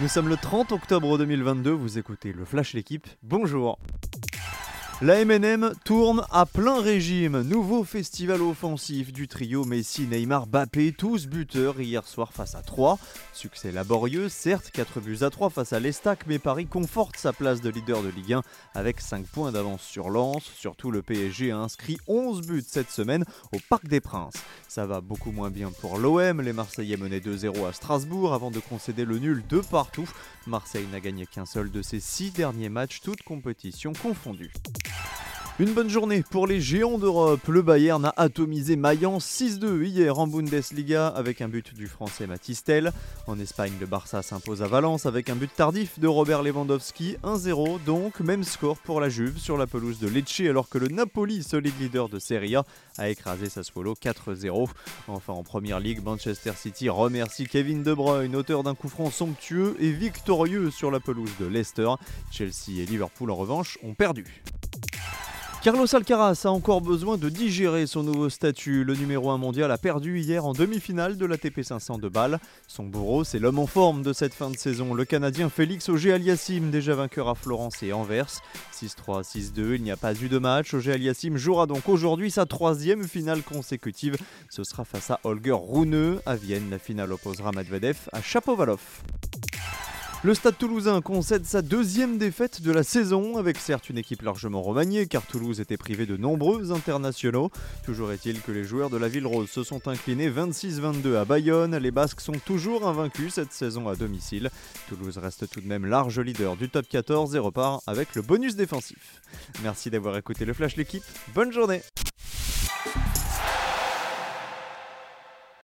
Nous sommes le 30 octobre 2022, vous écoutez le Flash L'équipe, bonjour la MNM tourne à plein régime. Nouveau festival offensif du trio Messi, Neymar, Bappé, tous buteurs hier soir face à 3. Succès laborieux, certes, 4 buts à 3 face à l'Estac, mais Paris conforte sa place de leader de Ligue 1 avec 5 points d'avance sur Lens. Surtout, le PSG a inscrit 11 buts cette semaine au Parc des Princes. Ça va beaucoup moins bien pour l'OM. Les Marseillais menaient 2-0 à Strasbourg avant de concéder le nul de partout. Marseille n'a gagné qu'un seul de ses 6 derniers matchs, toutes compétitions confondues. Une bonne journée pour les géants d'Europe. Le Bayern a atomisé Mayence 6-2 hier en Bundesliga avec un but du français Matistel. En Espagne, le Barça s'impose à Valence avec un but tardif de Robert Lewandowski 1-0. Donc, même score pour la Juve sur la pelouse de Lecce alors que le Napoli, solide leader de Serie A, a écrasé Sassuolo 4-0. Enfin, en première ligue, Manchester City remercie Kevin De Bruyne, auteur d'un coup franc somptueux et victorieux sur la pelouse de Leicester. Chelsea et Liverpool en revanche ont perdu. Carlos Alcaraz a encore besoin de digérer son nouveau statut. Le numéro 1 mondial a perdu hier en demi-finale de l'ATP 500 de Bâle. Son bourreau, c'est l'homme en forme de cette fin de saison, le Canadien Félix Auger-Aliassime, déjà vainqueur à Florence et Anvers. 6-3, 6-2, il n'y a pas eu de match. Auger-Aliassime jouera donc aujourd'hui sa troisième finale consécutive. Ce sera face à Holger Rune. À Vienne, la finale opposera Medvedev à Chapovalov. Le Stade toulousain concède sa deuxième défaite de la saison, avec certes une équipe largement remaniée, car Toulouse était privé de nombreux internationaux. Toujours est-il que les joueurs de la Ville Rose se sont inclinés 26-22 à Bayonne. Les Basques sont toujours invaincus cette saison à domicile. Toulouse reste tout de même large leader du top 14 et repart avec le bonus défensif. Merci d'avoir écouté le Flash l'équipe. Bonne journée